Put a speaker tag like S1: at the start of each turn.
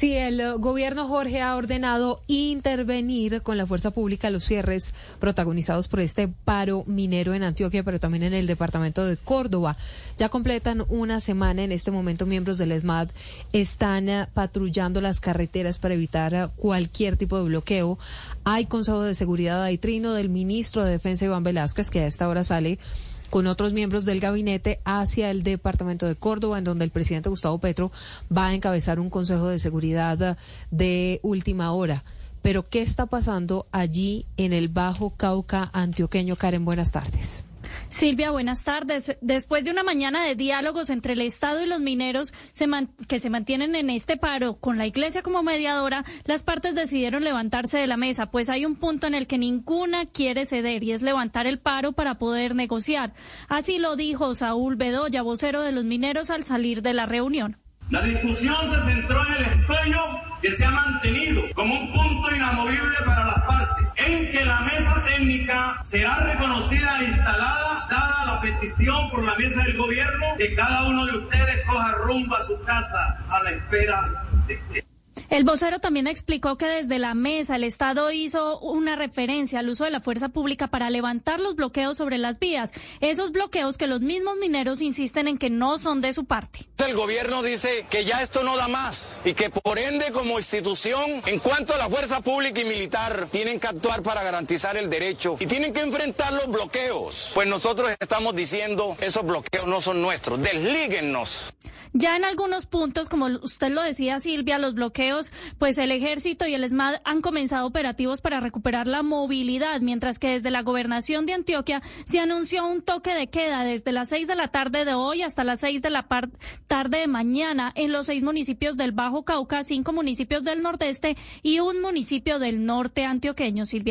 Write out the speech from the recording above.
S1: Sí, el eh, gobierno Jorge ha ordenado intervenir con la fuerza pública los cierres protagonizados por este paro minero en Antioquia, pero también en el departamento de Córdoba. Ya completan una semana. En este momento, miembros del ESMAD están eh, patrullando las carreteras para evitar eh, cualquier tipo de bloqueo. Hay Consejo de Seguridad, hay trino del ministro de Defensa, Iván Velázquez, que a esta hora sale con otros miembros del gabinete hacia el departamento de Córdoba, en donde el presidente Gustavo Petro va a encabezar un consejo de seguridad de última hora. Pero, ¿qué está pasando allí en el Bajo Cauca antioqueño? Karen, buenas tardes.
S2: Silvia, buenas tardes. Después de una mañana de diálogos entre el Estado y los mineros que se mantienen en este paro con la Iglesia como mediadora, las partes decidieron levantarse de la mesa, pues hay un punto en el que ninguna quiere ceder y es levantar el paro para poder negociar. Así lo dijo Saúl Bedoya, vocero de los mineros, al salir de la reunión.
S3: La discusión se centró en el escollo que se ha mantenido como un punto inamovible para las partes, en que la mesa técnica será reconocida e instalada, dada la petición por la mesa del gobierno, que cada uno de ustedes coja rumbo a su casa a la espera de
S2: el vocero también explicó que desde la mesa el Estado hizo una referencia al uso de la fuerza pública para levantar los bloqueos sobre las vías, esos bloqueos que los mismos mineros insisten en que no son de su parte.
S4: El gobierno dice que ya esto no da más y que por ende como institución, en cuanto a la fuerza pública y militar, tienen que actuar para garantizar el derecho y tienen que enfrentar los bloqueos. Pues nosotros estamos diciendo, esos bloqueos no son nuestros, deslíguennos.
S2: Ya en algunos puntos, como usted lo decía Silvia, los bloqueos, pues el ejército y el ESMAD han comenzado operativos para recuperar la movilidad, mientras que desde la gobernación de Antioquia se anunció un toque de queda desde las seis de la tarde de hoy hasta las seis de la tarde de mañana en los seis municipios del Bajo Cauca, cinco municipios del nordeste y un municipio del norte antioqueño, Silvia.